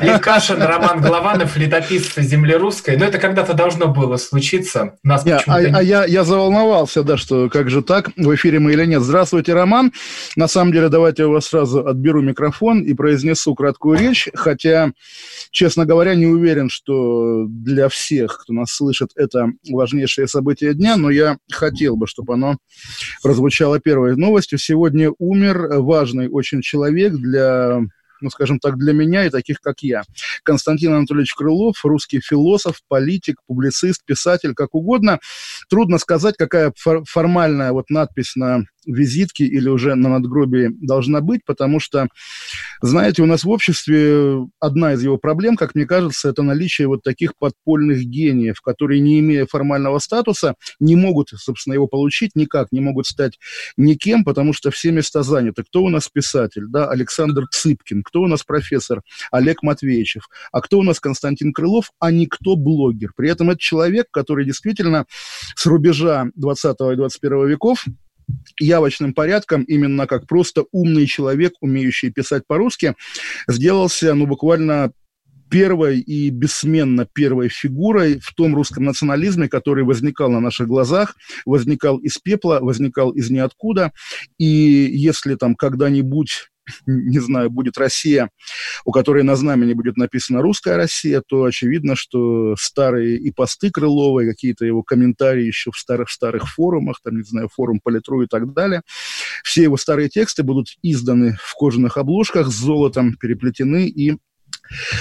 Олег Кашин, Роман Голованов, летописцы земли русской. Но это когда-то должно было случиться. Нас я, а, а я, я заволновался, да, что как же так, в эфире мы или нет. Здравствуйте, Роман. На самом деле, давайте я у вас сразу отберу микрофон и произнесу краткую речь, хотя, честно говоря, не уверен, что для всех, кто нас слышит, это важнейшее событие дня, но я хотел бы, чтобы оно прозвучало первой новостью. Сегодня умер важный очень человек для ну, скажем так, для меня и таких, как я. Константин Анатольевич Крылов, русский философ, политик, публицист, писатель, как угодно. Трудно сказать, какая формальная вот надпись на визитке или уже на надгробии должна быть, потому что, знаете, у нас в обществе одна из его проблем, как мне кажется, это наличие вот таких подпольных гениев, которые, не имея формального статуса, не могут, собственно, его получить никак, не могут стать никем, потому что все места заняты. Кто у нас писатель? Да, Александр Цыпкин. Кто у нас профессор? Олег Матвеевичев. А кто у нас Константин Крылов? А никто блогер. При этом это человек, который действительно с рубежа 20 и 21 веков явочным порядком, именно как просто умный человек, умеющий писать по-русски, сделался, ну, буквально первой и бессменно первой фигурой в том русском национализме, который возникал на наших глазах, возникал из пепла, возникал из ниоткуда. И если там когда-нибудь не знаю, будет Россия, у которой на знамени будет написано «Русская Россия», то очевидно, что старые и посты Крылова, и какие-то его комментарии еще в старых-старых форумах, там, не знаю, форум Политру и так далее, все его старые тексты будут изданы в кожаных обложках с золотом, переплетены и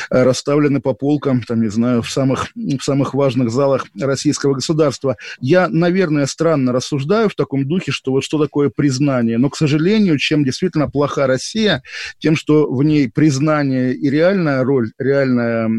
расставлены по полкам, там, не знаю, в самых, в самых важных залах российского государства. Я, наверное, странно рассуждаю в таком духе, что вот что такое признание. Но, к сожалению, чем действительно плоха Россия, тем, что в ней признание и реальная роль, реальное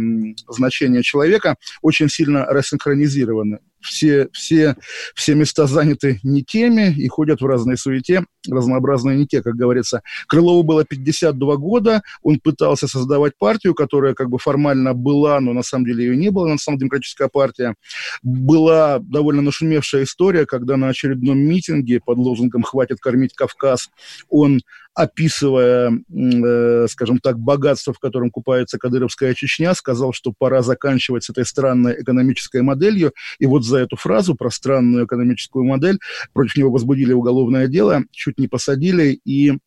значение человека очень сильно рассинхронизированы все, все, все места заняты не теми и ходят в разной суете, разнообразные не те, как говорится. Крылову было 52 года, он пытался создавать партию, которая как бы формально была, но на самом деле ее не было, национал-демократическая партия. Была довольно нашумевшая история, когда на очередном митинге под лозунгом «Хватит кормить Кавказ» он описывая, э, скажем так, богатство, в котором купается Кадыровская Чечня, сказал, что пора заканчивать с этой странной экономической моделью. И вот за эту фразу про странную экономическую модель против него возбудили уголовное дело, чуть не посадили и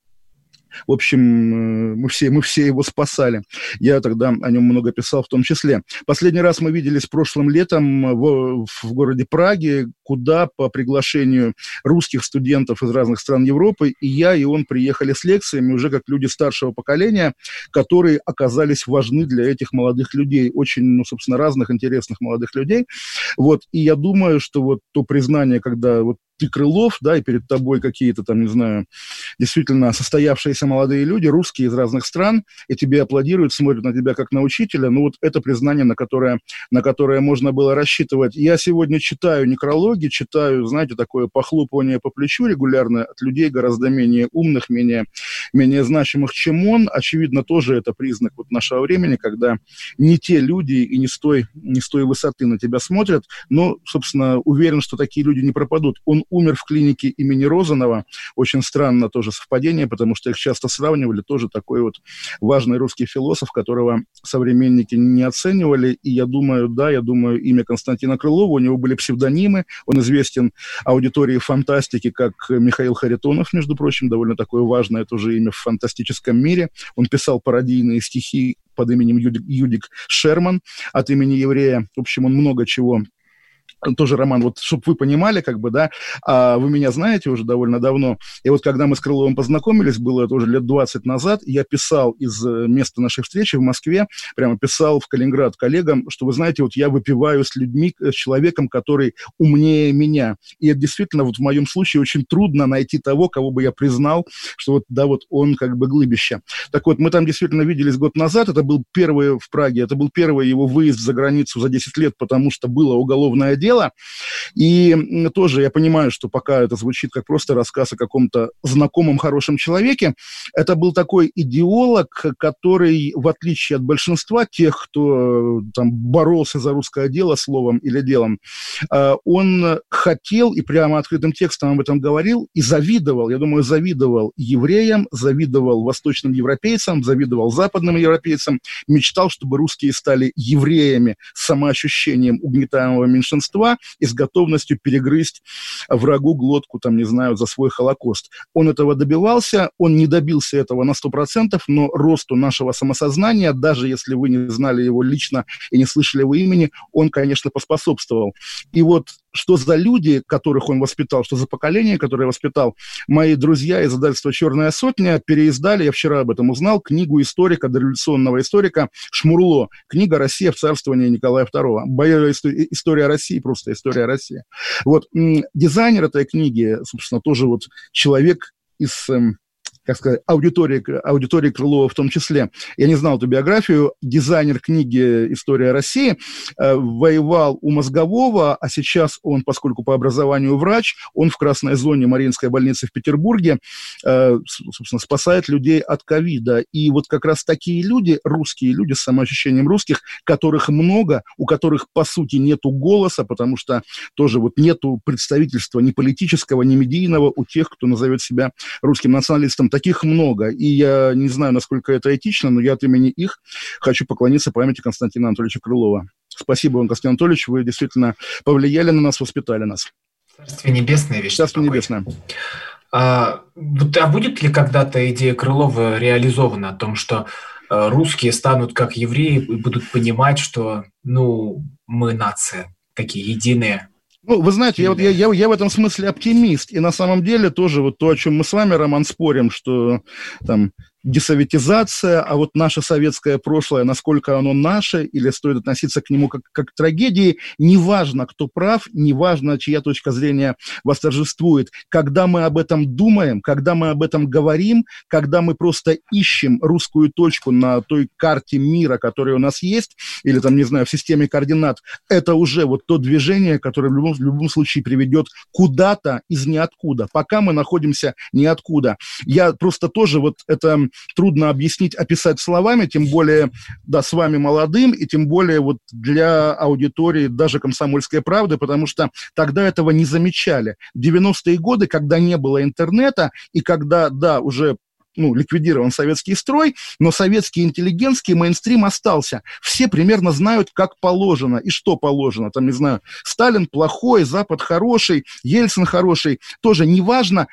в общем, э, мы все, мы все его спасали. Я тогда о нем много писал в том числе. Последний раз мы виделись прошлым летом в, в городе Праге, куда по приглашению русских студентов из разных стран Европы и я, и он приехали с лекциями уже как люди старшего поколения, которые оказались важны для этих молодых людей, очень, ну, собственно, разных интересных молодых людей. Вот, и я думаю, что вот то признание, когда вот ты Крылов, да, и перед тобой какие-то там, не знаю, действительно состоявшиеся молодые люди, русские из разных стран, и тебе аплодируют, смотрят на тебя как на учителя, ну вот это признание, на которое, на которое можно было рассчитывать. Я сегодня читаю некрологи, читаю, знаете, такое похлопывание по плечу регулярно от людей гораздо менее умных, менее, менее значимых, чем он. Очевидно, тоже это признак вот нашего времени, когда не те люди и не с той, не с той высоты на тебя смотрят, но, собственно, уверен, что такие люди не пропадут. Он умер в клинике имени Розанова. Очень странно тоже совпадение, потому что их часто сравнивали. Тоже такой вот важный русский философ, которого современники не оценивали. И я думаю, да, я думаю, имя Константина Крылова, у него были псевдонимы. Он известен аудитории фантастики, как Михаил Харитонов, между прочим, довольно такое важное тоже имя в фантастическом мире. Он писал пародийные стихи под именем Юдик, Юдик Шерман от имени еврея. В общем, он много чего тоже, Роман, вот чтобы вы понимали, как бы, да, а вы меня знаете уже довольно давно, и вот когда мы с Крыловым познакомились, было это уже лет 20 назад, я писал из э, места нашей встречи в Москве, прямо писал в Калининград коллегам, что, вы знаете, вот я выпиваю с людьми, э, с человеком, который умнее меня, и это действительно вот в моем случае очень трудно найти того, кого бы я признал, что вот, да, вот он как бы глыбище. Так вот, мы там действительно виделись год назад, это был первый в Праге, это был первый его выезд за границу за 10 лет, потому что было уголовное дело. И тоже я понимаю, что пока это звучит как просто рассказ о каком-то знакомом хорошем человеке, это был такой идеолог, который, в отличие от большинства тех, кто там боролся за русское дело словом или делом, э, он хотел и прямо открытым текстом об этом говорил и завидовал, я думаю, завидовал евреям, завидовал восточным европейцам, завидовал западным европейцам, мечтал, чтобы русские стали евреями с самоощущением угнетаемого меньшинства и с готовностью перегрызть врагу глотку, там, не знаю, за свой Холокост. Он этого добивался, он не добился этого на 100%, но росту нашего самосознания, даже если вы не знали его лично и не слышали его имени, он, конечно, поспособствовал. И вот что за люди, которых он воспитал, что за поколение, которое воспитал. Мои друзья из издательства «Черная сотня» переиздали, я вчера об этом узнал, книгу историка, дореволюционного историка Шмурло. Книга «Россия в царствовании Николая II». Боевая история России, просто история России. Вот, дизайнер этой книги, собственно, тоже вот человек из эм, как сказать, аудитории, аудитории Крылова в том числе. Я не знал эту биографию. Дизайнер книги «История России» э, воевал у Мозгового, а сейчас он, поскольку по образованию врач, он в красной зоне Мариинской больницы в Петербурге, э, собственно, спасает людей от ковида. И вот как раз такие люди, русские люди с самоощущением русских, которых много, у которых, по сути, нету голоса, потому что тоже вот нету представительства ни политического, ни медийного у тех, кто назовет себя русским националистом Таких много, и я не знаю, насколько это этично, но я от имени их хочу поклониться памяти Константина Анатольевича Крылова. Спасибо вам, Константин Анатольевич, вы действительно повлияли на нас, воспитали нас. Царствие небесное, вещь. Царствие небесное. А, а будет ли когда-то идея Крылова реализована о том, что э, русские станут как евреи и будут понимать, что ну, мы нация, такие единые, ну, вы знаете, я, вот, я, я, я в этом смысле оптимист. И на самом деле тоже вот то, о чем мы с вами, Роман, спорим, что там десоветизация, а вот наше советское прошлое, насколько оно наше, или стоит относиться к нему как, как к трагедии, неважно, кто прав, неважно, чья точка зрения восторжествует. Когда мы об этом думаем, когда мы об этом говорим, когда мы просто ищем русскую точку на той карте мира, которая у нас есть, или там, не знаю, в системе координат, это уже вот то движение, которое в любом, в любом случае приведет куда-то из ниоткуда. Пока мы находимся ниоткуда. Я просто тоже вот это трудно объяснить, описать словами, тем более, да, с вами молодым, и тем более вот для аудитории даже «Комсомольской правды», потому что тогда этого не замечали. В 90-е годы, когда не было интернета, и когда, да, уже ну, ликвидирован советский строй, но советский интеллигентский мейнстрим остался. Все примерно знают, как положено и что положено. Там, не знаю, Сталин плохой, Запад хороший, Ельцин хороший. Тоже неважно,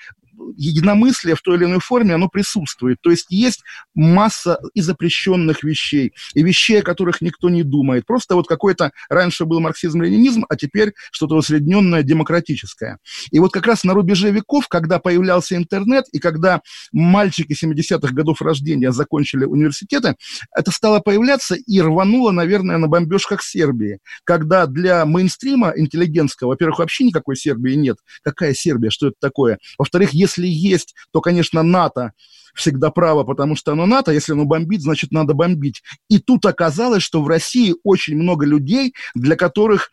единомыслие в той или иной форме, оно присутствует. То есть есть масса и запрещенных вещей, и вещей, о которых никто не думает. Просто вот какой-то раньше был марксизм-ленинизм, а теперь что-то усредненное демократическое. И вот как раз на рубеже веков, когда появлялся интернет, и когда мальчики 70-х годов рождения закончили университеты, это стало появляться и рвануло, наверное, на бомбежках Сербии, когда для мейнстрима интеллигентского, во-первых, вообще никакой Сербии нет. Какая Сербия? Что это такое? Во-вторых, если есть, то, конечно, НАТО всегда право, потому что оно НАТО, если оно бомбит, значит, надо бомбить. И тут оказалось, что в России очень много людей, для которых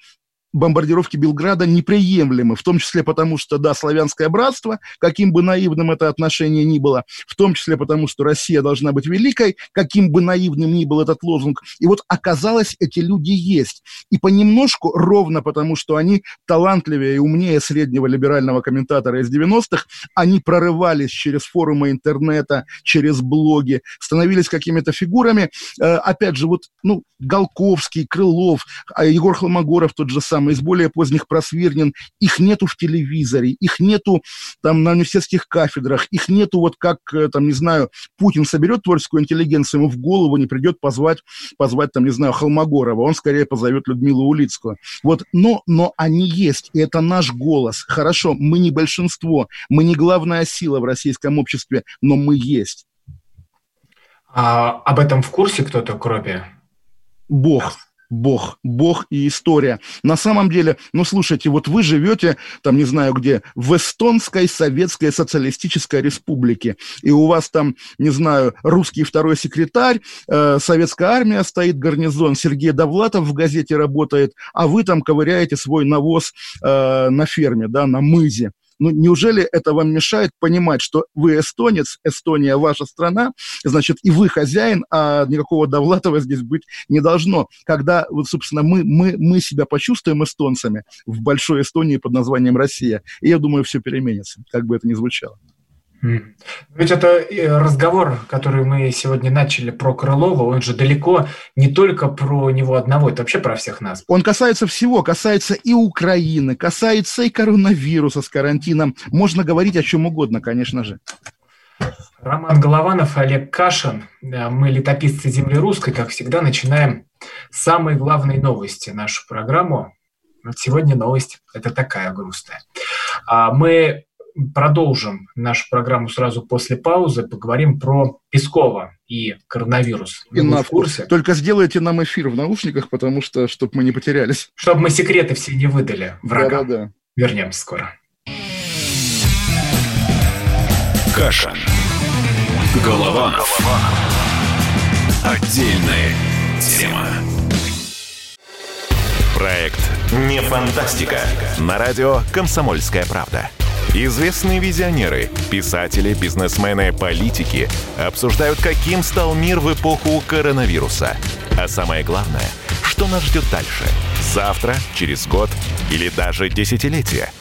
бомбардировки Белграда неприемлемы, в том числе потому, что, да, славянское братство, каким бы наивным это отношение ни было, в том числе потому, что Россия должна быть великой, каким бы наивным ни был этот лозунг. И вот оказалось, эти люди есть. И понемножку, ровно потому, что они талантливее и умнее среднего либерального комментатора из 90-х, они прорывались через форумы интернета, через блоги, становились какими-то фигурами. Э, опять же, вот, ну, Голковский, Крылов, а Егор Холмогоров тот же самый, там из более поздних просвирнен, их нету в телевизоре, их нету там на университетских кафедрах, их нету вот как, э, там, не знаю, Путин соберет творческую интеллигенцию, ему в голову не придет позвать, позвать там, не знаю, Холмогорова, он скорее позовет Людмилу Улицкую. Вот, но, но они есть, и это наш голос. Хорошо, мы не большинство, мы не главная сила в российском обществе, но мы есть. А об этом в курсе кто-то, кроме Бог. Бог, Бог и история. На самом деле, ну, слушайте, вот вы живете, там, не знаю где, в Эстонской Советской Социалистической Республике, и у вас там, не знаю, русский второй секретарь, э, советская армия стоит, гарнизон, Сергей Довлатов в газете работает, а вы там ковыряете свой навоз э, на ферме, да, на мызе. Ну, неужели это вам мешает понимать, что вы эстонец, Эстония ваша страна, значит, и вы хозяин, а никакого Довлатова здесь быть не должно. Когда, вот, собственно, мы, мы, мы себя почувствуем эстонцами в большой Эстонии под названием Россия, и я думаю, все переменится, как бы это ни звучало. Ведь это э, разговор, который мы сегодня начали про Крылова, он же далеко не только про него одного, это вообще про всех нас. Он касается всего, касается и Украины, касается и коронавируса с карантином. Можно говорить о чем угодно, конечно же. Роман Голованов, Олег Кашин. Э, мы, летописцы земли русской, как всегда, начинаем с самой главной новости нашу программу. Вот сегодня новость это такая грустная. А мы продолжим нашу программу сразу после паузы. Поговорим про Пескова и коронавирус. И в курсе? Только сделайте нам эфир в наушниках, потому что, чтобы мы не потерялись. Чтобы мы секреты все не выдали врагам. Да, да, да. Вернемся скоро. Каша. Голова. Голова. Отдельная тема. Проект «Не фантастика». На радио «Комсомольская правда». Известные визионеры, писатели, бизнесмены, политики обсуждают, каким стал мир в эпоху коронавируса. А самое главное, что нас ждет дальше? Завтра, через год или даже десятилетие –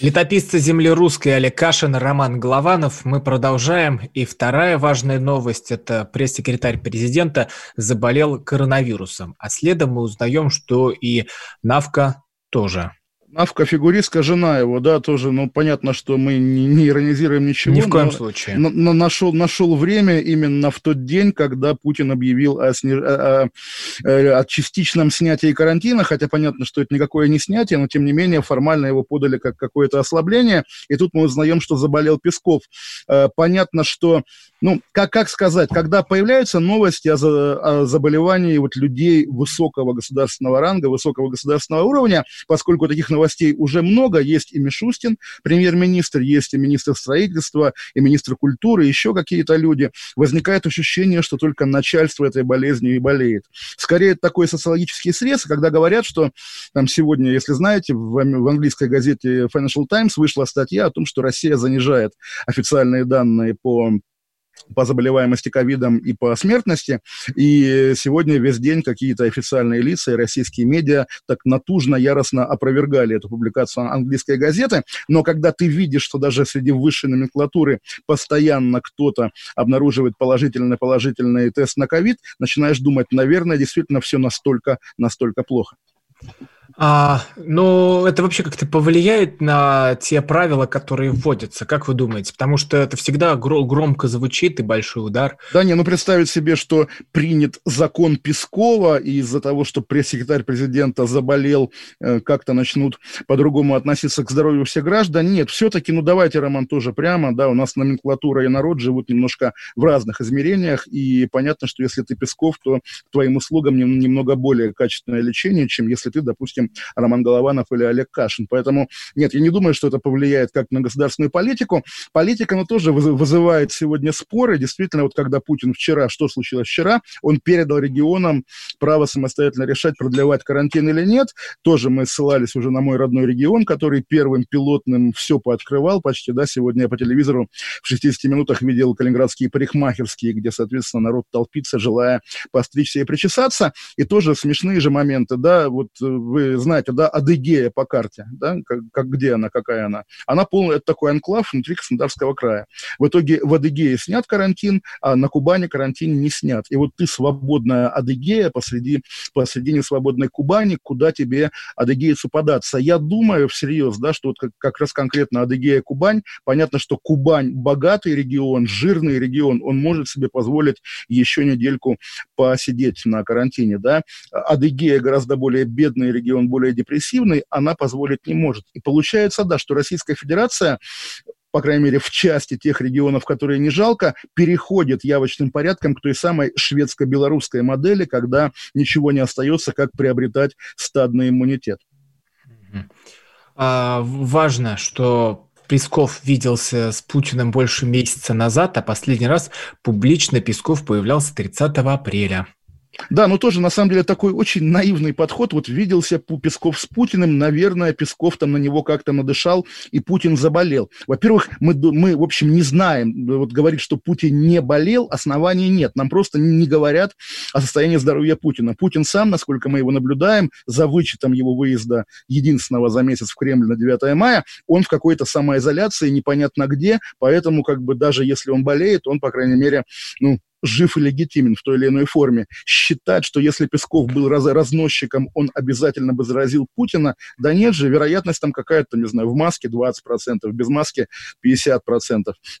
Летописцы земли русской Олег Кашин, Роман Голованов. Мы продолжаем. И вторая важная новость – это пресс-секретарь президента заболел коронавирусом. А следом мы узнаем, что и Навка тоже. Навка фигуристка, жена его, да, тоже, ну, понятно, что мы не, не иронизируем ничего. Ни в коем но, случае. Но, но нашел, нашел время именно в тот день, когда Путин объявил о, сни, о, о, о частичном снятии карантина, хотя понятно, что это никакое не снятие, но, тем не менее, формально его подали как какое-то ослабление, и тут мы узнаем, что заболел Песков. Э, понятно, что ну, как, как сказать, когда появляются новости о, о заболевании вот людей высокого государственного ранга, высокого государственного уровня, поскольку таких новостей уже много, есть и Мишустин, премьер-министр, есть и министр строительства, и министр культуры, еще какие-то люди, возникает ощущение, что только начальство этой болезнью и болеет. Скорее, это такой социологический срез, когда говорят, что там сегодня, если знаете, в, в английской газете Financial Times вышла статья о том, что Россия занижает официальные данные по по заболеваемости ковидом и по смертности. И сегодня весь день какие-то официальные лица и российские медиа так натужно, яростно опровергали эту публикацию английской газеты. Но когда ты видишь, что даже среди высшей номенклатуры постоянно кто-то обнаруживает положительный положительный тест на ковид, начинаешь думать, наверное, действительно все настолько, настолько плохо. А, ну, это вообще как-то повлияет на те правила, которые вводятся, как вы думаете? Потому что это всегда гр- громко звучит и большой удар. Да не, ну представить себе, что принят закон Пескова, и из-за того, что пресс-секретарь президента заболел, э, как-то начнут по-другому относиться к здоровью всех граждан. Нет, все-таки, ну давайте, Роман, тоже прямо, да, у нас номенклатура и народ живут немножко в разных измерениях, и понятно, что если ты Песков, то твоим услугам немного более качественное лечение, чем если ты, допустим, Роман Голованов или Олег Кашин. Поэтому, нет, я не думаю, что это повлияет как на государственную политику. Политика, она тоже вызывает сегодня споры. Действительно, вот когда Путин вчера, что случилось вчера, он передал регионам право самостоятельно решать, продлевать карантин или нет. Тоже мы ссылались уже на мой родной регион, который первым пилотным все пооткрывал почти, да, сегодня я по телевизору в 60 минутах видел калининградские парикмахерские, где, соответственно, народ толпится, желая постричься и причесаться. И тоже смешные же моменты, да, вот э, вы вы знаете, да, Адыгея по карте, да, как, как где она, какая она. Она полная, это такой анклав внутри Краснодарского края. В итоге в Адыгее снят карантин, а на Кубани карантин не снят. И вот ты свободная Адыгея посреди, посредине свободной Кубани, куда тебе адыгейцу податься. Я думаю всерьез, да, что вот как, как раз конкретно Адыгея, Кубань, понятно, что Кубань богатый регион, жирный регион, он может себе позволить еще недельку посидеть на карантине, да. Адыгея гораздо более бедный регион, более депрессивный, она позволить не может. И получается, да, что Российская Федерация по крайней мере, в части тех регионов, которые не жалко, переходит явочным порядком к той самой шведско-белорусской модели, когда ничего не остается, как приобретать стадный иммунитет. А, важно, что Песков виделся с Путиным больше месяца назад, а последний раз публично Песков появлялся 30 апреля. Да, но тоже, на самом деле, такой очень наивный подход. Вот виделся Песков с Путиным, наверное, Песков там на него как-то надышал, и Путин заболел. Во-первых, мы, мы, в общем, не знаем, вот говорит, что Путин не болел, оснований нет. Нам просто не говорят о состоянии здоровья Путина. Путин сам, насколько мы его наблюдаем, за вычетом его выезда единственного за месяц в Кремль на 9 мая, он в какой-то самоизоляции, непонятно где, поэтому как бы даже если он болеет, он, по крайней мере, ну, жив и легитимен в той или иной форме. Считать, что если Песков был раз разносчиком, он обязательно бы заразил Путина, да нет же, вероятность там какая-то, не знаю, в маске 20%, без маски 50%.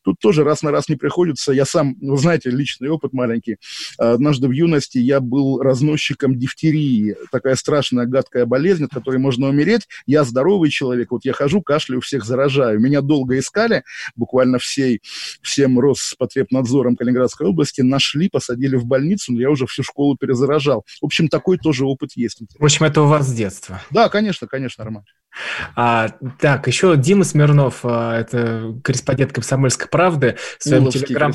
Тут тоже раз на раз не приходится. Я сам, вы знаете, личный опыт маленький. Однажды в юности я был разносчиком дифтерии. Такая страшная, гадкая болезнь, от которой можно умереть. Я здоровый человек, вот я хожу, кашляю, всех заражаю. Меня долго искали, буквально всей, всем Роспотребнадзором Калининградской области, нашли, посадили в больницу, но я уже всю школу перезаражал. В общем, такой тоже опыт есть. В общем, это у вас с детства? Да, конечно, конечно, Роман. А, так, еще Дима Смирнов, а, это корреспондент «Комсомольской правды», в своем телеграм,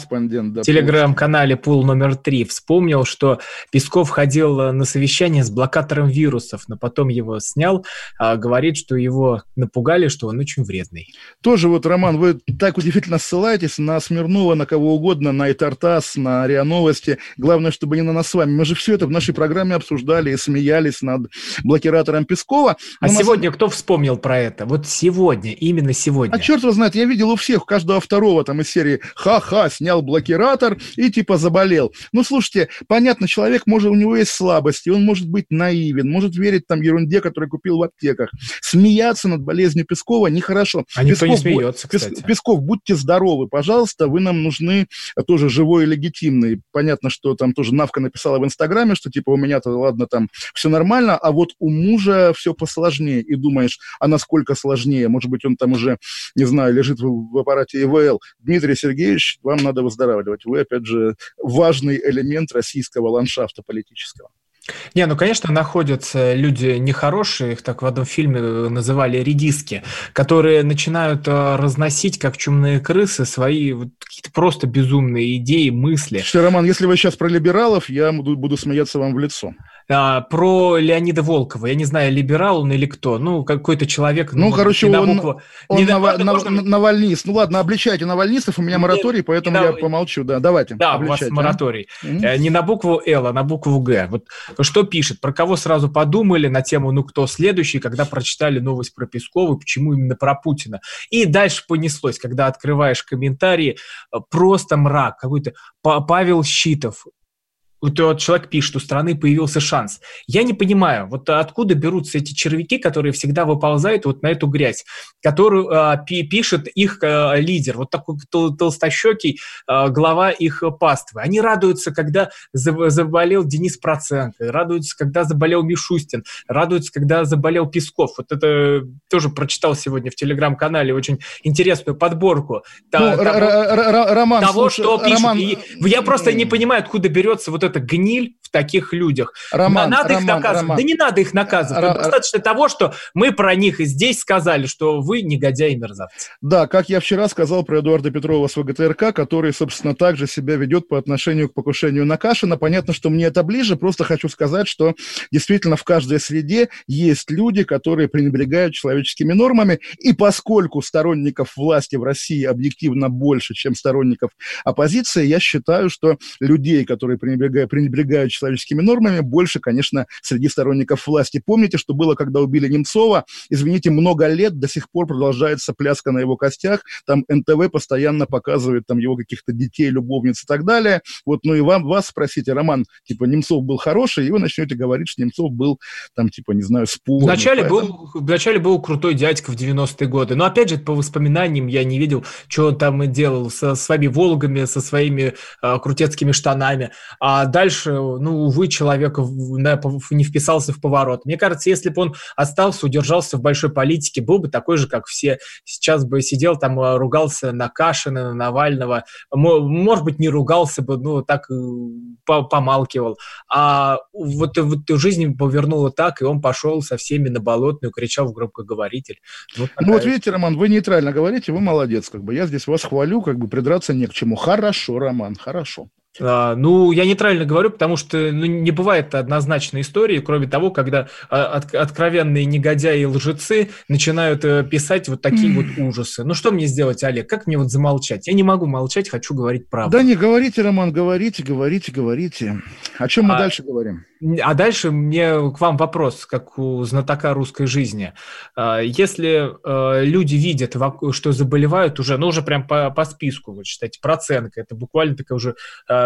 да, телеграм-канале «Пул номер три» вспомнил, что Песков ходил на совещание с блокатором вирусов, но потом его снял, а, говорит, что его напугали, что он очень вредный. Тоже вот, Роман, вы так удивительно ссылаетесь на Смирнова, на кого угодно, на Итартас, на РИА Новости. Главное, чтобы не на нас с вами. Мы же все это в нашей программе обсуждали и смеялись над блокиратором Пескова. А сегодня нас... кто вспомнил? Вспомнил про это. Вот сегодня, именно сегодня. А черт его знает, я видел у всех, у каждого второго там из серии «Ха-ха, снял блокиратор и типа заболел». Ну, слушайте, понятно, человек, может, у него есть слабости, он может быть наивен, может верить там ерунде, которую купил в аптеках. Смеяться над болезнью Пескова нехорошо. А Песков, никто не смеется, кстати. Песков, будьте здоровы, пожалуйста, вы нам нужны тоже живой и легитимный. Понятно, что там тоже Навка написала в Инстаграме, что типа у меня-то, ладно, там все нормально, а вот у мужа все посложнее. И думаешь, думаешь, а насколько сложнее? Может быть, он там уже, не знаю, лежит в, в аппарате ИВЛ. Дмитрий Сергеевич, вам надо выздоравливать. Вы, опять же, важный элемент российского ландшафта политического. Не, ну, конечно, находятся люди нехорошие, их так в одном фильме называли редиски, которые начинают э, разносить, как чумные крысы, свои вот, какие-то просто безумные идеи, мысли. Что, Роман, если вы сейчас про либералов, я буду, буду смеяться вам в лицо. А, про Леонида Волкова. Я не знаю, либерал он или кто. Ну, какой-то человек. Ну, ну короче, он, букву... он не нав... нав... можно... навальнист. Ну, ладно, обличайте навальнистов. У меня мораторий, Нет, поэтому я на... помолчу. Да, давайте. Да, у вас мораторий. А? Не на букву Л, а на букву Г. Вот что пишет? Про кого сразу подумали на тему «Ну, кто следующий?», когда прочитали новость про Пескова, почему именно про Путина. И дальше понеслось, когда открываешь комментарии, э, просто мрак. Какой-то Павел Щитов, вот человек пишет, у страны появился шанс. Я не понимаю, вот откуда берутся эти червяки, которые всегда выползают вот на эту грязь, которую э, пишет их э, лидер, вот такой тол толстощекий э, глава их паствы. Они радуются, когда заболел Денис Проценко, радуются, когда заболел Мишустин, радуются, когда заболел Песков. Вот это тоже прочитал сегодня в телеграм-канале очень интересную подборку ну, того, Роман, того что пишут. Роман... Я просто не понимаю, откуда берется вот это гниль в таких людях. Роман, надо Роман, их наказывать. Роман. Да не надо их наказывать. Р- Достаточно того, что мы про них и здесь сказали, что вы негодяи и мерзавцы. Да, как я вчера сказал про Эдуарда Петрова с ВГТРК, который, собственно, также себя ведет по отношению к покушению на Кашина. Понятно, что мне это ближе, просто хочу сказать, что действительно в каждой среде есть люди, которые пренебрегают человеческими нормами, и поскольку сторонников власти в России объективно больше, чем сторонников оппозиции, я считаю, что людей, которые пренебрегают пренебрегают, пренебрегают человеческими нормами, больше, конечно, среди сторонников власти. Помните, что было, когда убили Немцова? Извините, много лет до сих пор продолжается пляска на его костях. Там НТВ постоянно показывает там его каких-то детей, любовниц и так далее. Вот, ну и вам, вас спросите, Роман, типа, Немцов был хороший, и вы начнете говорить, что Немцов был там, типа, не знаю, спорный. Вначале, поэтому... был, вначале был крутой дядька в 90-е годы. Но, опять же, по воспоминаниям я не видел, что он там делал со своими «Волгами», со своими э, крутецкими штанами. А дальше, ну, увы, человек не вписался в поворот. Мне кажется, если бы он остался, удержался в большой политике, был бы такой же, как все. Сейчас бы сидел там, а, ругался на Кашина, на Навального. Может быть, не ругался бы, ну, так э, помалкивал. А вот, вот жизнь повернула так, и он пошел со всеми на болотную, кричал в громкоговоритель. Вот ну, вот видите, Роман, вы нейтрально говорите, вы молодец. Как бы. Я здесь вас хвалю, как бы придраться не к чему. Хорошо, Роман, хорошо. А, ну, я нейтрально говорю, потому что ну, не бывает однозначной истории, кроме того, когда а, от, откровенные негодяи и лжецы начинают э, писать вот такие вот ужасы. Ну, что мне сделать, Олег? Как мне вот замолчать? Я не могу молчать, хочу говорить правду. Да не говорите, Роман, говорите, говорите, говорите. О чем мы а, дальше говорим? А дальше мне к вам вопрос, как у знатока русской жизни. А, если э, люди видят, что заболевают уже, ну, уже прям по, по списку, вот считайте, процентка, это буквально такая уже э,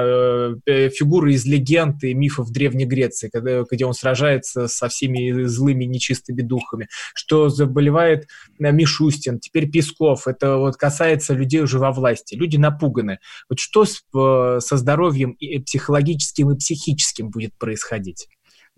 фигура из легенд и мифов Древней Греции, когда, где он сражается со всеми злыми нечистыми духами, что заболевает Мишустин, теперь Песков, это вот касается людей уже во власти, люди напуганы. Вот что со здоровьем и психологическим и психическим будет происходить?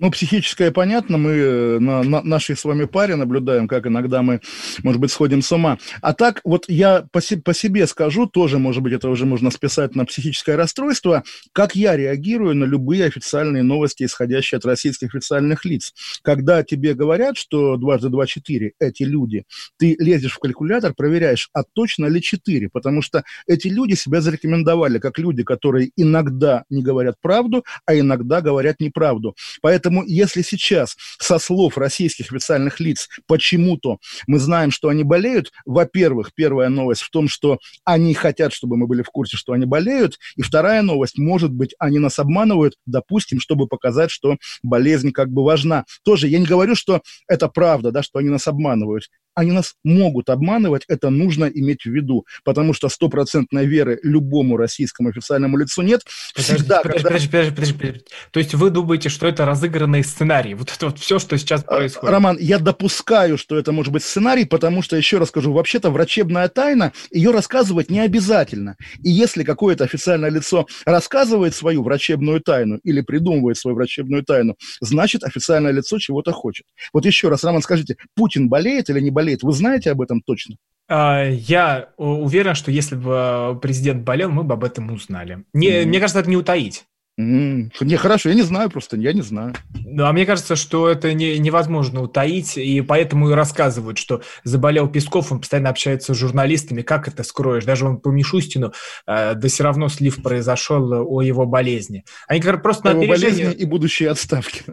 Ну, психическое понятно, мы э, на, на нашей с вами паре наблюдаем, как иногда мы, может быть, сходим с ума. А так, вот я по, се, по себе скажу, тоже, может быть, это уже можно списать на психическое расстройство, как я реагирую на любые официальные новости, исходящие от российских официальных лиц. Когда тебе говорят, что дважды два четыре, эти люди, ты лезешь в калькулятор, проверяешь, а точно ли четыре, потому что эти люди себя зарекомендовали как люди, которые иногда не говорят правду, а иногда говорят неправду. Поэтому Поэтому если сейчас со слов российских официальных лиц почему-то мы знаем, что они болеют, во-первых, первая новость в том, что они хотят, чтобы мы были в курсе, что они болеют, и вторая новость, может быть, они нас обманывают, допустим, чтобы показать, что болезнь как бы важна. Тоже я не говорю, что это правда, да, что они нас обманывают они нас могут обманывать, это нужно иметь в виду, потому что стопроцентной веры любому российскому официальному лицу нет. Подожди, Всегда, подожди, когда... подожди, подожди, подожди, подожди. То есть вы думаете, что это разыгранный сценарий? Вот это вот все, что сейчас а, происходит. Роман, я допускаю, что это может быть сценарий, потому что, еще раз скажу, вообще-то врачебная тайна, ее рассказывать не обязательно. И если какое-то официальное лицо рассказывает свою врачебную тайну или придумывает свою врачебную тайну, значит, официальное лицо чего-то хочет. Вот еще раз, Роман, скажите, Путин болеет или не болеет? Болеет. Вы знаете об этом точно? А, я уверен, что если бы э, президент болел, мы бы об этом узнали. Не, mm. Мне кажется, это не утаить. Не, хорошо, я не знаю просто, я не знаю. Ну, а мне кажется, что это не, невозможно утаить, и поэтому и рассказывают, что заболел Песков, он постоянно общается с журналистами, как это скроешь? Даже он по Мишустину, э, да все равно слив произошел о его болезни. Они как просто на опережение... болезни и будущие отставки.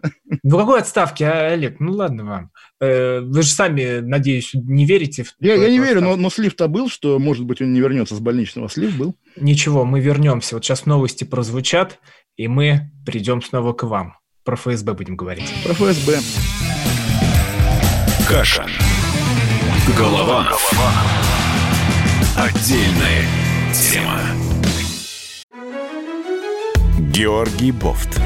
Ну, какой отставки, а, Олег? Ну, ладно вам. Э, вы же сами, надеюсь, не верите в... Я, я не верю, но, но слив-то был, что, может быть, он не вернется с больничного. Слив был. Ничего, мы вернемся. Вот сейчас новости прозвучат, и мы придем снова к вам. Про ФСБ будем говорить. Про ФСБ. Каша. Голова. Отдельная тема. Георгий Бофт.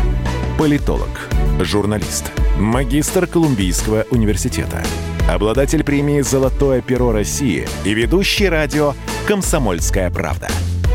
Политолог журналист, магистр Колумбийского университета, обладатель премии «Золотое перо России» и ведущий радио «Комсомольская правда».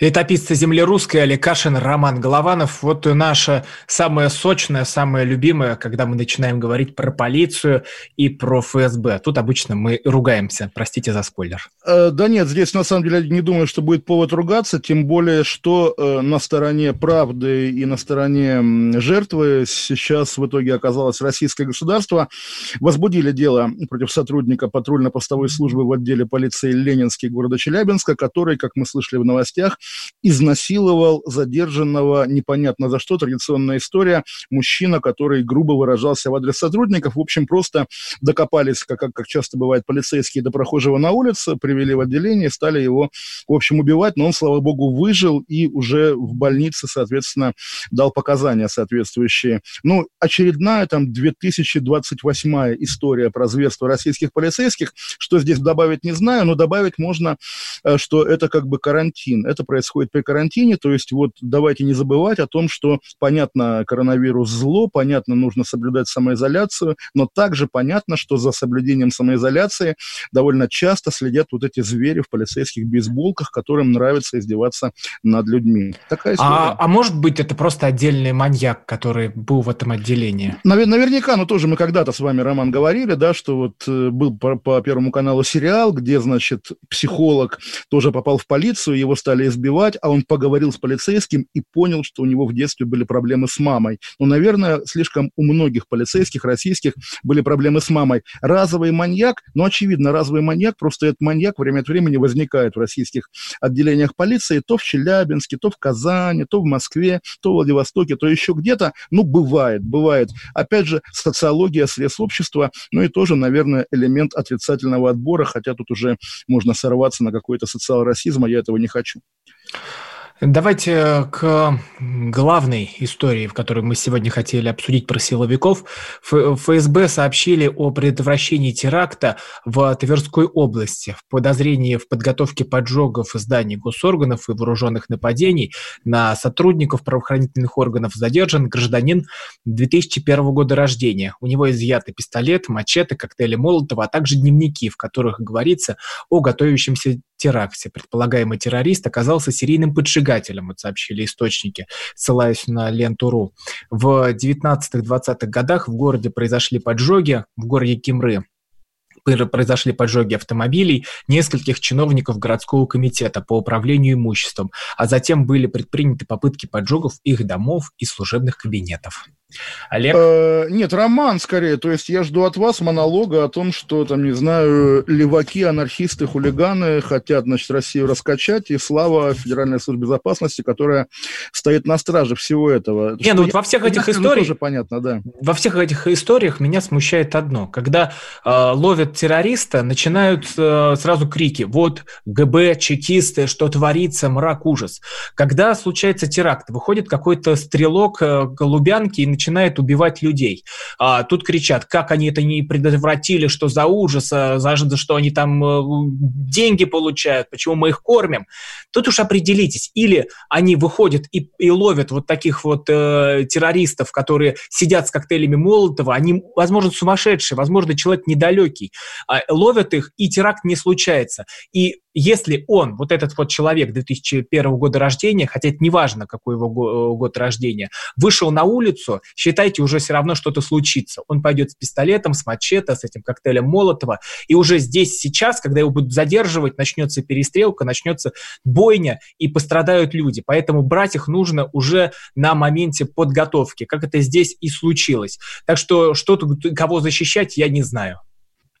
Летописцы земли русской Али Кашин, Роман Голованов. Вот наша самая сочная, самая любимая, когда мы начинаем говорить про полицию и про ФСБ. Тут обычно мы ругаемся. Простите за спойлер. Э, да нет, здесь на самом деле не думаю, что будет повод ругаться, тем более, что э, на стороне правды и на стороне жертвы сейчас в итоге оказалось российское государство. Возбудили дело против сотрудника патрульно-постовой службы в отделе полиции Ленинский города Челябинска, который, как мы слышали в новостях, изнасиловал задержанного непонятно за что, традиционная история, мужчина, который грубо выражался в адрес сотрудников, в общем, просто докопались, как, как часто бывает, полицейские до прохожего на улице, привели в отделение, стали его, в общем, убивать, но он, слава богу, выжил и уже в больнице, соответственно, дал показания соответствующие. Ну, очередная там 2028 история про зверство российских полицейских, что здесь добавить не знаю, но добавить можно, э, что это как бы карантин, это происходит при карантине, то есть вот давайте не забывать о том, что понятно, коронавирус зло, понятно, нужно соблюдать самоизоляцию, но также понятно, что за соблюдением самоизоляции довольно часто следят вот эти звери в полицейских бейсболках, которым нравится издеваться над людьми. Такая история. А, а может быть, это просто отдельный маньяк, который был в этом отделении? Навер- наверняка, но тоже мы когда-то с вами, Роман, говорили, да, что вот э, был по, по Первому каналу сериал, где, значит, психолог тоже попал в полицию, его стали избивать избивать, а он поговорил с полицейским и понял, что у него в детстве были проблемы с мамой. Ну, наверное, слишком у многих полицейских российских были проблемы с мамой. Разовый маньяк, ну, очевидно, разовый маньяк, просто этот маньяк время от времени возникает в российских отделениях полиции, то в Челябинске, то в Казани, то в Москве, то в Владивостоке, то еще где-то. Ну, бывает, бывает. Опять же, социология, срез общества, ну и тоже, наверное, элемент отрицательного отбора, хотя тут уже можно сорваться на какой-то социал-расизм, а я этого не хочу. Давайте к главной истории, в которой мы сегодня хотели обсудить про силовиков. ФСБ сообщили о предотвращении теракта в Тверской области в подозрении в подготовке поджогов зданий госорганов и вооруженных нападений на сотрудников правоохранительных органов задержан гражданин 2001 года рождения. У него изъяты пистолет, мачете, коктейли Молотова, а также дневники, в которых говорится о готовящемся теракте. Предполагаемый террорист оказался серийным поджигателем, вот сообщили источники, ссылаясь на ленту.ру. В 19-20-х годах в городе произошли поджоги, в городе Кимры, произошли поджоги автомобилей нескольких чиновников городского комитета по управлению имуществом, а затем были предприняты попытки поджогов их домов и служебных кабинетов. Олег? Э, нет, роман скорее. То есть я жду от вас монолога о том, что, там, не знаю, леваки, анархисты, хулиганы хотят, значит, Россию раскачать, и слава Федеральной службе безопасности, которая стоит на страже всего этого. Не, ну вот во всех этих историях... тоже понятно, да. Во всех этих историях меня смущает одно. Когда э, ловят террориста, начинают э, сразу крики. Вот ГБ, чекисты, что творится, мрак, ужас. Когда случается теракт, выходит какой-то стрелок э, Голубянки и начинает убивать людей. А, тут кричат, как они это не предотвратили, что за ужас, а, за что они там э, деньги получают, почему мы их кормим. Тут уж определитесь, или они выходят и, и ловят вот таких вот э, террористов, которые сидят с коктейлями Молотова, они, возможно, сумасшедшие, возможно, человек недалекий, ловят их, и теракт не случается. И если он, вот этот вот человек 2001 года рождения, хотя это не важно, какой его э, год рождения, вышел на улицу, считайте, уже все равно что-то случится. Он пойдет с пистолетом, с мачете, с этим коктейлем Молотова, и уже здесь, сейчас, когда его будут задерживать, начнется перестрелка, начнется бойня, и пострадают люди. Поэтому брать их нужно уже на моменте подготовки, как это здесь и случилось. Так что что-то, кого защищать, я не знаю.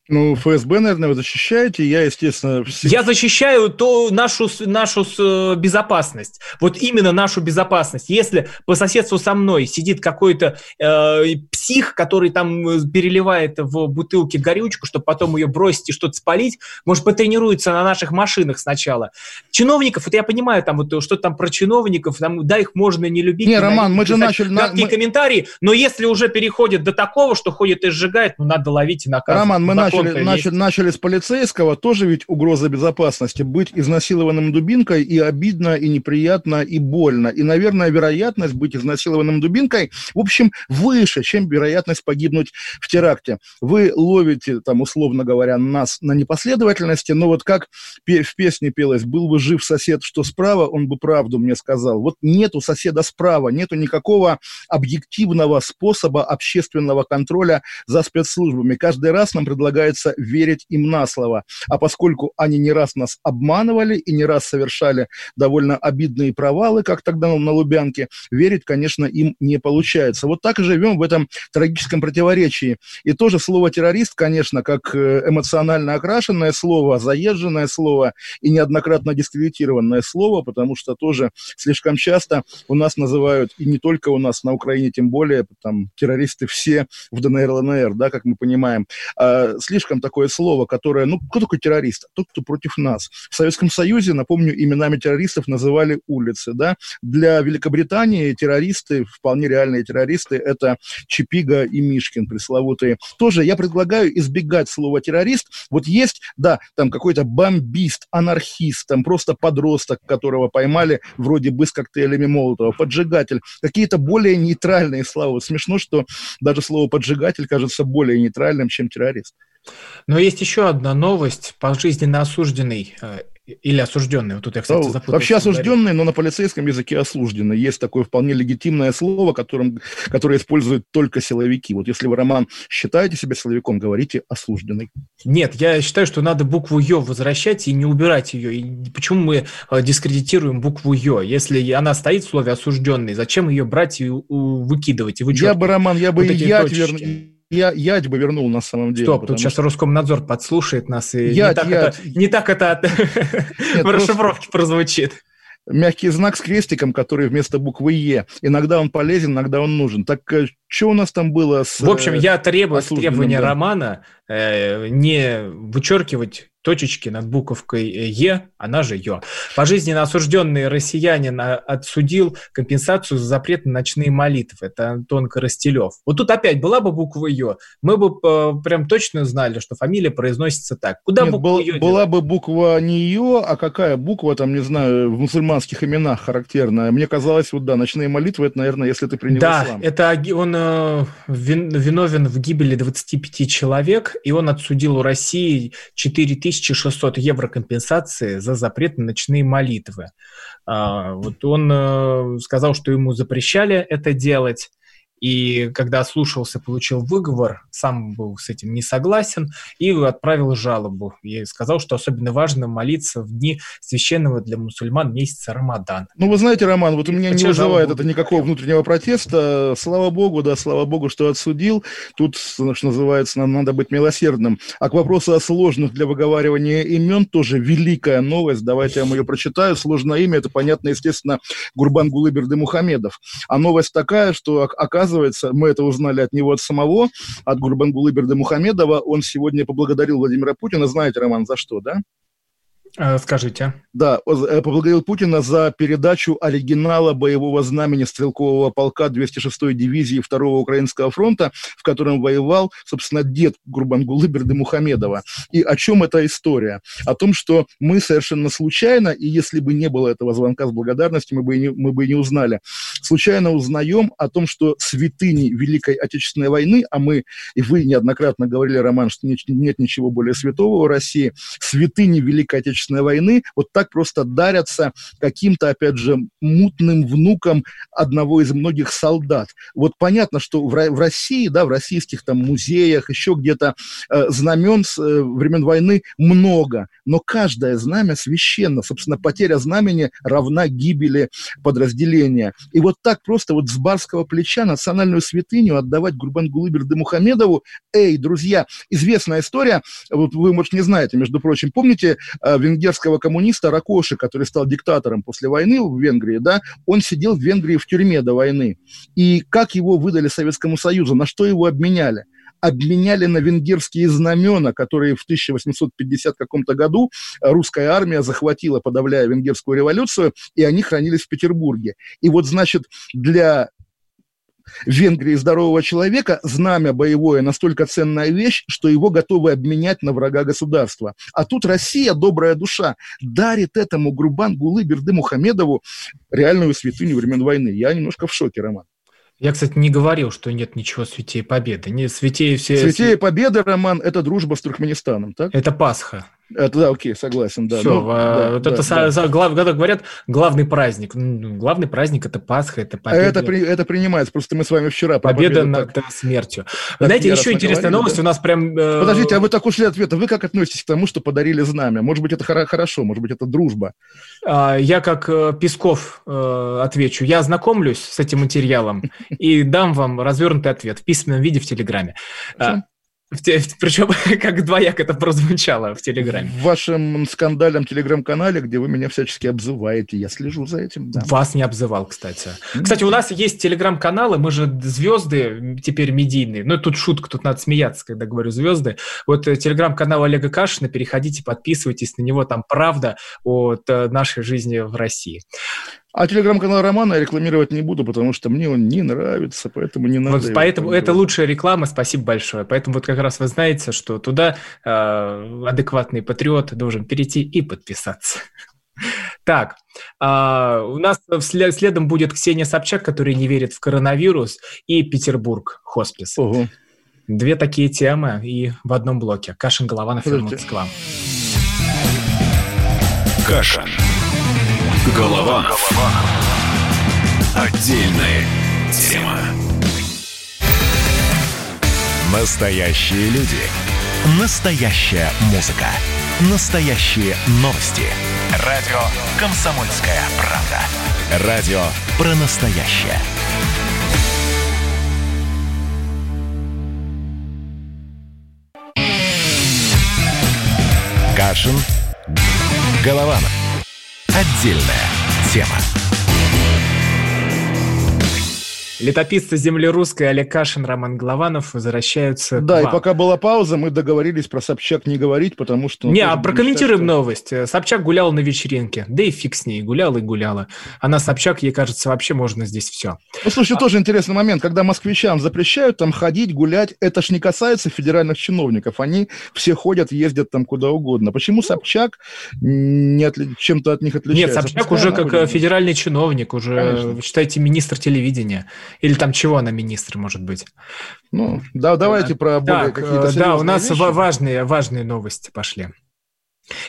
Ну, ФСБ, наверное, вы защищаете. Я, естественно... Все... Я защищаю то нашу, нашу э, безопасность. Вот именно нашу безопасность. Если по соседству со мной сидит какой-то э, псих, который там э, переливает в бутылке горючку, чтобы потом ее бросить и что-то спалить, может, потренируется на наших машинах сначала. Чиновников, вот я понимаю, там вот что там про чиновников, там, да, их можно не любить. Не, Роман, мы же начали... Краткие мы... комментарии, но если уже переходит до такого, что ходит и сжигает, ну, надо ловить и наказывать. Роман, мы начали начали, начали, начали с полицейского, тоже ведь угроза безопасности. Быть изнасилованным дубинкой и обидно, и неприятно, и больно. И, наверное, вероятность быть изнасилованным дубинкой, в общем, выше, чем вероятность погибнуть в теракте. Вы ловите, там, условно говоря, нас на непоследовательности, но вот как в песне пелось, был бы жив сосед, что справа, он бы правду мне сказал. Вот нету соседа справа, нету никакого объективного способа общественного контроля за спецслужбами. Каждый раз нам предлагается верить им на слово. А поскольку они не раз нас обманывали и не раз совершали довольно обидные провалы, как тогда на Лубянке, верить, конечно, им не получается. Вот так и живем в этом трагическом противоречии. И тоже слово «террорист», конечно, как э, эмоционально окрашенное слово, заезженное слово и неоднократно дискредитированное слово, потому что тоже слишком часто у нас называют, и не только у нас, на Украине тем более, там, террористы все в ДНР, ЛНР, да, как мы понимаем, а, слишком такое слово, которое, ну, кто такой террорист? Тот, кто против нас. В Советском Союзе, напомню, именами террористов называли улицы, да. Для Великобритании террористы, вполне реальные террористы, это Чипига и Мишкин пресловутые. Тоже я предлагаю избегать слова террорист. Вот есть, да, там какой-то бомбист, анархист, там просто подросток, которого поймали вроде бы с коктейлями Молотова, поджигатель, какие-то более нейтральные слова. Смешно, что даже слово поджигатель кажется более нейтральным, чем террорист. Но есть еще одна новость. Пожизненно осужденный э, или осужденный. Вот тут я, кстати, запутался. Вообще осужденный, но на полицейском языке осужденный. Есть такое вполне легитимное слово, которым, которое используют только силовики. Вот если вы, Роман, считаете себя силовиком, говорите осужденный. Нет, я считаю, что надо букву «ё» возвращать и не убирать ее. И почему мы э, дискредитируем букву «ё»? Если она стоит в слове «осужденный», зачем ее брать и выкидывать? И я бы, Роман, я бы вот и я вернул я, ядь бы вернул на самом деле. Стоп, тут сейчас что... Роскомнадзор подслушает нас, и ядь, не, так ядь. Это, не так это в расшифровке прозвучит. Мягкий знак с крестиком, который вместо буквы «Е». Иногда он полезен, иногда он нужен. Так э, что у нас там было с... В общем, я требую требования да. романа э, не вычеркивать точечки над буковкой «Е», она же «Ё». Пожизненно осужденный россиянин отсудил компенсацию за запрет на ночные молитвы. Это Антон Коростелев. Вот тут опять была бы буква «Ё», мы бы э, прям точно знали, что фамилия произносится так. Куда Нет, буква был, «Ё» Была бы буква не «Ё», а какая буква, там, не знаю, в мусульманских именах характерная. Мне казалось, вот да, ночные молитвы, это, наверное, если ты принял да, ислам. это он э, виновен в гибели 25 человек, и он отсудил у России 4000 1600 евро компенсации за запрет на ночные молитвы. А, вот он э, сказал, что ему запрещали это делать, и когда слушался, получил выговор, сам был с этим не согласен и отправил жалобу. И сказал, что особенно важно молиться в дни священного для мусульман месяца Рамадан. Ну, вы знаете, Роман, вот у меня не вызывает это никакого внутреннего протеста. Слава богу, да, слава богу, что отсудил. Тут, что называется, нам надо быть милосердным. А к вопросу о сложных для выговаривания имен тоже великая новость. Давайте я вам ее прочитаю. Сложное имя, это, понятно, естественно, Гурбан Гулыберды Мухамедов. А новость такая, что, оказывается, оказывается, мы это узнали от него от самого, от Гурбангулы Бердымухамедова. Он сегодня поблагодарил Владимира Путина. Знаете, Роман, за что, да? Э, скажите. Да, э, поблагодарил Путина за передачу оригинала боевого знамени стрелкового полка 206-й дивизии 2-го Украинского фронта, в котором воевал, собственно, дед Гурбангулы Бердымухамедова. И о чем эта история? О том, что мы совершенно случайно, и если бы не было этого звонка с благодарностью, мы бы и не, мы бы и не узнали, случайно узнаем о том, что святыни Великой Отечественной войны, а мы и вы неоднократно говорили, Роман, что нет ничего более святого в России, святыни Великой Отечественной Отечественной войны вот так просто дарятся каким-то, опять же, мутным внукам одного из многих солдат. Вот понятно, что в, России, да, в российских там музеях, еще где-то э, знамен с э, времен войны много, но каждое знамя священно. Собственно, потеря знамени равна гибели подразделения. И вот так просто вот с барского плеча национальную святыню отдавать Гурбангулы Бердымухамедову. Эй, друзья, известная история, вот вы, может, не знаете, между прочим, помните э, венгерского коммуниста Ракоши, который стал диктатором после войны в Венгрии, да, он сидел в Венгрии в тюрьме до войны. И как его выдали Советскому Союзу, на что его обменяли? обменяли на венгерские знамена, которые в 1850 каком-то году русская армия захватила, подавляя венгерскую революцию, и они хранились в Петербурге. И вот, значит, для В Венгрии здорового человека знамя боевое настолько ценная вещь, что его готовы обменять на врага государства. А тут Россия, добрая душа, дарит этому Грубан-Гулы Берды Мухамедову реальную святыню времен войны. Я немножко в шоке, Роман. Я, кстати, не говорил, что нет ничего святее победы. Не святее все. Святее победы, Роман, это дружба с Туркменистаном, так? Это Пасха. Это да, окей, согласен, да. Все, ну, а, да, вот да, это да. За, глав, когда говорят главный праздник. Ну, главный праздник это Пасха, это победа. Это, при, это принимается, просто мы с вами вчера победа над так, смертью. Так Знаете, еще интересная новость да? у нас прям. Э... Подождите, а вы так ушли от ответа. Вы как относитесь к тому, что подарили знамя? Может быть, это хорошо, может быть, это дружба? А, я как э, Песков э, отвечу. Я ознакомлюсь с этим материалом и дам вам развернутый ответ в письменном виде в Телеграме. Причем как двояк это прозвучало в Телеграме. В вашем скандальном Телеграм-канале, где вы меня всячески обзываете, я слежу за этим. Да. Вас не обзывал, кстати. Кстати, у нас есть Телеграм-каналы, мы же звезды теперь медийные. Ну, тут шутка, тут надо смеяться, когда говорю звезды. Вот э, Телеграм-канал Олега Кашина, переходите, подписывайтесь на него, там правда от э, нашей жизни в России. А телеграм-канал Романа я рекламировать не буду, потому что мне он не нравится, поэтому не надо. Вот поэтому это лучшая реклама, спасибо большое. Поэтому вот как раз вы знаете, что туда э, адекватный патриот должен перейти и подписаться. Так, а, у нас след, следом будет Ксения Собчак, которая не верит в коронавирус, и Петербург, хоспис. Угу. Две такие темы и в одном блоке. Кашин, Голованов и Москва. Кашин. Голова. Отдельная тема. Настоящие люди. Настоящая музыка. Настоящие новости. Радио «Комсомольская правда». Радио про настоящее. Кашин. Голованов. Отдельная тема. Летописцы земли русской Олег Кашин, Роман Главанов возвращаются Да, и пока была пауза, мы договорились про Собчак не говорить, потому что... Не, а прокомментируем что... новость. Собчак гулял на вечеринке. Да и фиг с ней, гуляла и гуляла. Она Собчак, ей кажется, вообще можно здесь все. Ну, слушай, а... тоже интересный момент. Когда москвичам запрещают там ходить, гулять, это ж не касается федеральных чиновников. Они все ходят, ездят там куда угодно. Почему Собчак не отли... чем-то от них отличается? Нет, Собчак уже как будет? федеральный чиновник, уже, Конечно. считайте, министр телевидения. Или там чего она министр, может быть? Ну, да, давайте про более так, какие-то э, Да, у нас вещи. важные, важные новости пошли.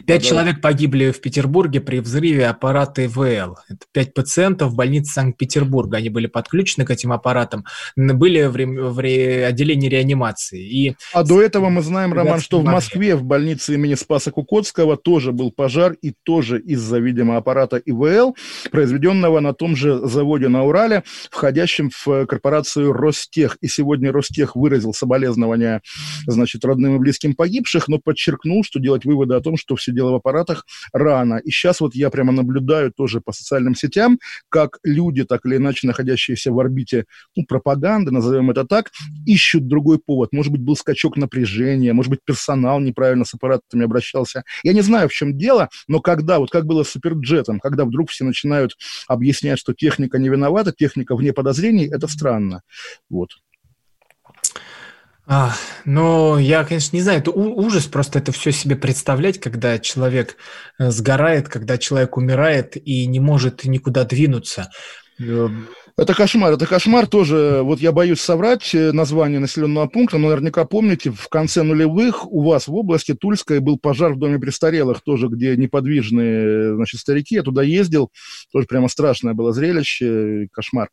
Пять да, человек погибли в Петербурге при взрыве аппарата ИВЛ. Это пять пациентов в больнице Санкт-Петербурга. Они были подключены к этим аппаратам, были в, ре... в ре... отделении реанимации. И... А до этого мы знаем, Роман, что в Москве в больнице имени Спаса Кукотского тоже был пожар, и тоже из-за, видимо, аппарата ИВЛ, произведенного на том же заводе на Урале, входящем в корпорацию Ростех. И сегодня Ростех выразил соболезнования, значит, родным и близким погибших, но подчеркнул, что делать выводы о том, что все дело в аппаратах рано. И сейчас вот я прямо наблюдаю тоже по социальным сетям, как люди, так или иначе находящиеся в орбите ну, пропаганды, назовем это так, ищут другой повод. Может быть, был скачок напряжения, может быть, персонал неправильно с аппаратами обращался. Я не знаю, в чем дело, но когда, вот как было с суперджетом, когда вдруг все начинают объяснять, что техника не виновата, техника вне подозрений, это странно. Вот. А, ну, я, конечно, не знаю, это ужас просто это все себе представлять, когда человек э, сгорает, когда человек умирает и не может никуда двинуться. Э, это кошмар, это кошмар тоже. Вот я боюсь соврать э, название населенного пункта, но наверняка помните, в конце нулевых у вас в области Тульской был пожар в доме престарелых, тоже где неподвижные значит, старики. Я туда ездил, тоже прямо страшное было зрелище, кошмар.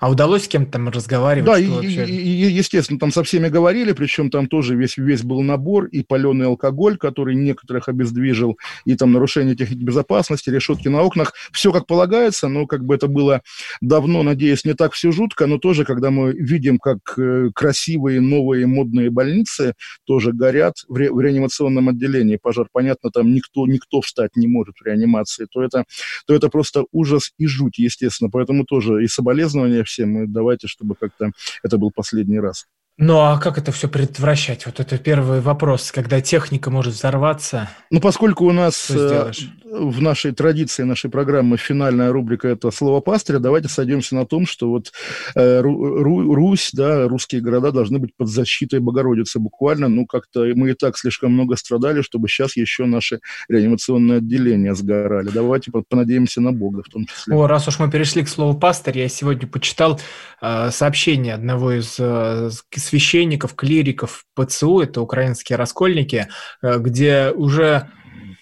А удалось с кем-то там разговаривать? Да, и, вообще... и, и, естественно, там со всеми говорили, причем там тоже весь, весь был набор, и паленый алкоголь, который некоторых обездвижил, и там нарушение техники безопасности, решетки на окнах. Все как полагается, но как бы это было давно, надеюсь, не так все жутко, но тоже, когда мы видим, как э, красивые новые модные больницы тоже горят в, ре, в реанимационном отделении, пожар, понятно, там никто, никто встать не может в реанимации, то это, то это просто ужас и жуть, естественно, поэтому тоже и соболезнования всем, и давайте, чтобы как-то это был последний раз. Ну а как это все предотвращать? Вот это первый вопрос, когда техника может взорваться. Ну, поскольку у нас э, в нашей традиции, нашей программы финальная рубрика – это слово пастыря, давайте сойдемся на том, что вот э, Ру, Русь, да, русские города должны быть под защитой Богородицы буквально. Ну, как-то мы и так слишком много страдали, чтобы сейчас еще наши реанимационные отделения сгорали. Давайте понадеемся на Бога в том числе. О, раз уж мы перешли к слову пастырь, я сегодня почитал э, сообщение одного из э, священников, клириков ПЦУ, это украинские раскольники, э, где уже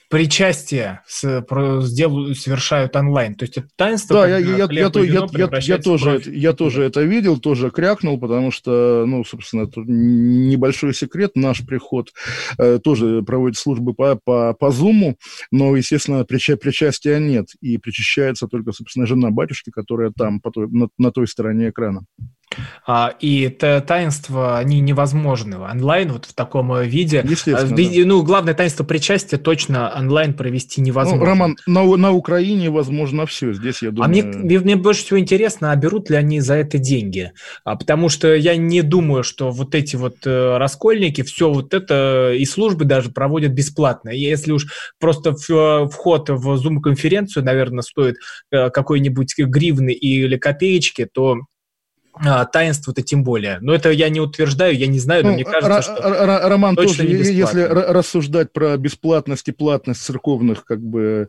причастие с, про, сделают, совершают онлайн. То есть это таинство... Да, я, я, я, я, я, я, я, тоже, я тоже это видел, тоже крякнул, потому что, ну, собственно, это небольшой секрет. Наш приход э, тоже проводит службы по, по, по Zoom, но, естественно, прича, причастия нет. И причащается только, собственно, жена батюшки, которая там, по той, на, на той стороне экрана. А, и таинства, они невозможны онлайн вот в таком э, виде. Да. Ну, главное таинство причастия точно онлайн провести невозможно. Ну, Роман, на, на Украине возможно все. Здесь, я думаю... А мне, мне, мне больше всего интересно, а берут ли они за это деньги? А, потому что я не думаю, что вот эти вот э, раскольники все вот это и службы даже проводят бесплатно. Если уж просто в, вход в Zoom-конференцию, наверное, стоит э, какой-нибудь гривны или копеечки, то а, таинство-то тем более. Но это я не утверждаю, я не знаю, но ну, мне кажется, что Роман точно тоже, если рассуждать про бесплатность и платность церковных как бы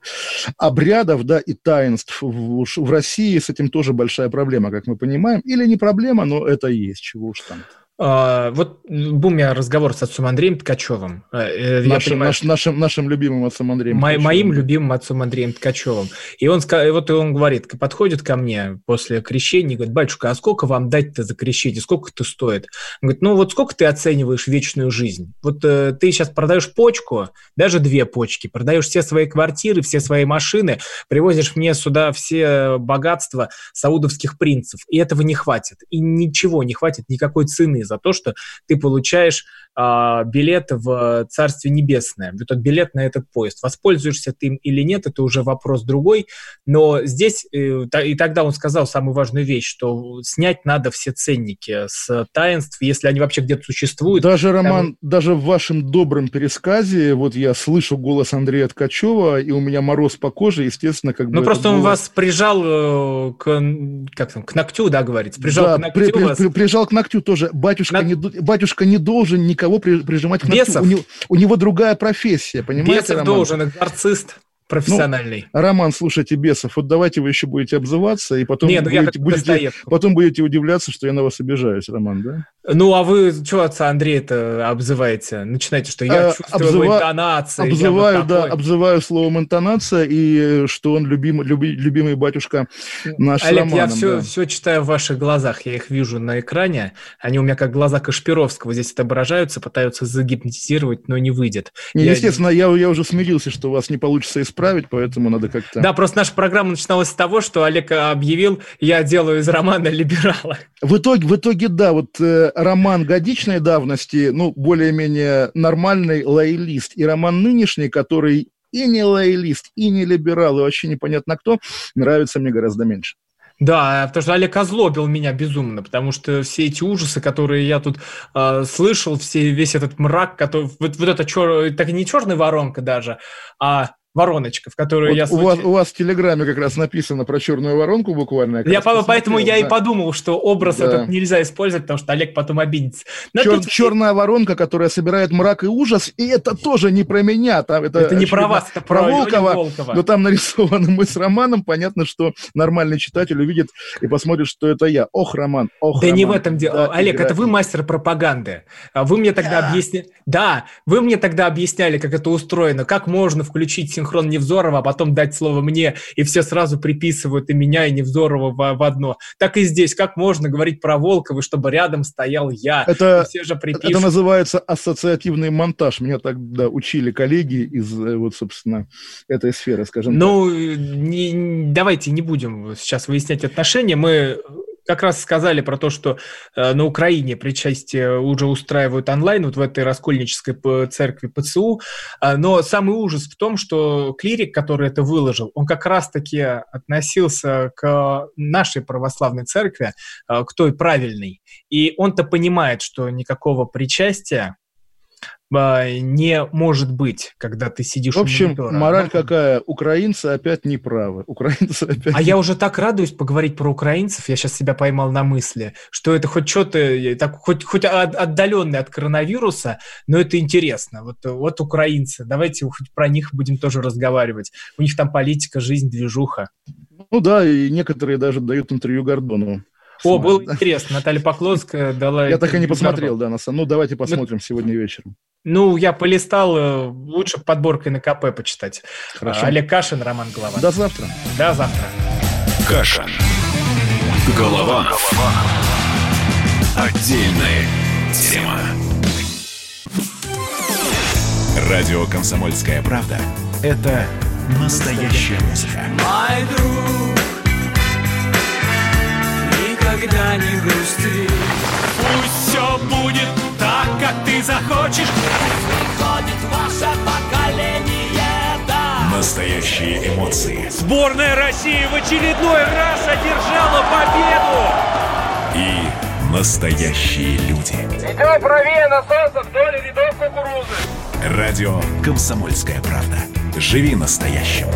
обрядов, да, и таинств в, в России с этим тоже большая проблема, как мы понимаем. Или не проблема, но это есть, чего уж там. А, вот был у меня разговор с отцом Андреем Ткачевым. Э, э, нашим, понимаю, наш, нашим, нашим любимым отцом Андреем мо, Моим любимым отцом Андреем Ткачевым. И он, вот он говорит, подходит ко мне после крещения и говорит, батюшка, а сколько вам дать-то за крещение? Сколько это стоит? Он говорит, ну вот сколько ты оцениваешь вечную жизнь? Вот э, ты сейчас продаешь почку, даже две почки, продаешь все свои квартиры, все свои машины, привозишь мне сюда все богатства саудовских принцев, и этого не хватит. И ничего не хватит, никакой цены за то, что ты получаешь а, билет в Царствие Небесное, этот билет на этот поезд. Воспользуешься ты им или нет, это уже вопрос другой. Но здесь, э, и тогда он сказал самую важную вещь, что снять надо все ценники с таинств, если они вообще где-то существуют. Даже, Роман, там... даже в вашем добром пересказе, вот я слышу голос Андрея Ткачева, и у меня мороз по коже, естественно, как бы... Ну, просто он вас прижал э, к, как там, к ногтю, да, говорится? Прижал да, к ногтю при, при, при, прижал к ногтю тоже. Батюшка, На... не, батюшка не должен никого кого прижимать к ногтю. У него, у него другая профессия, понимаете, Бесов Роман? должен, экзорцист профессиональный. Ну, Роман, слушайте, Бесов, вот давайте вы еще будете обзываться, и потом, Не, ну будете, будете, потом будете удивляться, что я на вас обижаюсь, Роман, да? Ну, а вы что отца Андрея-то обзываете? Начинаете, что я а, чувствую обзыва... интонации. Обзываю, вот да, обзываю словом интонация, и что он любим, люби, любимый батюшка наш Олег, Романом, я все, да. все читаю в ваших глазах, я их вижу на экране. Они у меня как глаза Кашпировского здесь отображаются, пытаются загипнотизировать, но не выйдет. Не, я... Естественно, я, я уже смирился, что у вас не получится исправить, поэтому надо как-то... Да, просто наша программа начиналась с того, что Олег объявил, я делаю из романа либерала. В итоге, в итоге да, вот э, роман годичной давности, ну, более-менее нормальный лоялист, и роман нынешний, который и не лоялист, и не либерал, и вообще непонятно кто, нравится мне гораздо меньше. Да, потому что Олег озлобил меня безумно, потому что все эти ужасы, которые я тут э, слышал, все, весь этот мрак, который, вот, вот это чер, так не черная воронка даже, а вороночка, в которую вот я... У вас, у вас в Телеграме как раз написано про черную воронку буквально. Я, я поэтому я да. и подумал, что образ да. этот нельзя использовать, потому что Олег потом обидится. Чер, опять... Черная воронка, которая собирает мрак и ужас, и это тоже не про меня. Там, это, это не про вас, это про, про Волкова, Волкова. Но там нарисованы мы с Романом. Понятно, что нормальный читатель увидит и посмотрит, что это я. Ох, Роман, ох, Да Роман. не в этом дело. Да, Олег, это вы мастер пропаганды. А вы мне тогда yeah. объясняли... Да, вы мне тогда объясняли, как это устроено, как можно включить синхрон Невзорова, а потом дать слово мне, и все сразу приписывают и меня, и Невзорова в, в одно. Так и здесь, как можно говорить про Волкова, чтобы рядом стоял я? Это, все же припишут. это называется ассоциативный монтаж. Меня тогда учили коллеги из, э, вот, собственно, этой сферы, скажем ну, так. Ну, давайте не будем сейчас выяснять отношения. Мы как раз сказали про то, что э, на Украине причастие уже устраивают онлайн, вот в этой раскольнической церкви ПЦУ. Э, но самый ужас в том, что клирик, который это выложил, он как раз-таки относился к нашей православной церкви, э, к той правильной. И он-то понимает, что никакого причастия не может быть, когда ты сидишь В общем, у мораль какая? Украинцы опять неправы. Украинцы опять... А я уже так радуюсь поговорить про украинцев, я сейчас себя поймал на мысли, что это хоть что-то, э, так, хоть, хоть отдаленное от коронавируса, но это интересно. Вот, вот украинцы, давайте хоть про них будем тоже разговаривать. У них там политика, жизнь, движуха. Ну да, и некоторые даже дают интервью Гордону. О, было интересно. Наталья Поклонская дала... Я так и не посмотрел, да, на самом. Ну, давайте посмотрим сегодня вечером. Ну, я полистал, э, лучше подборкой на КП почитать. Хорошо. Олег Кашин, Роман Голова. До завтра. До завтра. Кашин. Голова. Отдельная тема. Радио «Комсомольская правда» — это настоящая музыка. Мой друг, никогда не грусти. Пусть все будет так, как ты захочешь. Приходит ваше поколение, да. Настоящие эмоции. Сборная России в очередной раз одержала победу. И настоящие люди. Идем правее насоса вдоль рядов кукурузы. Радио «Комсомольская правда». Живи настоящим.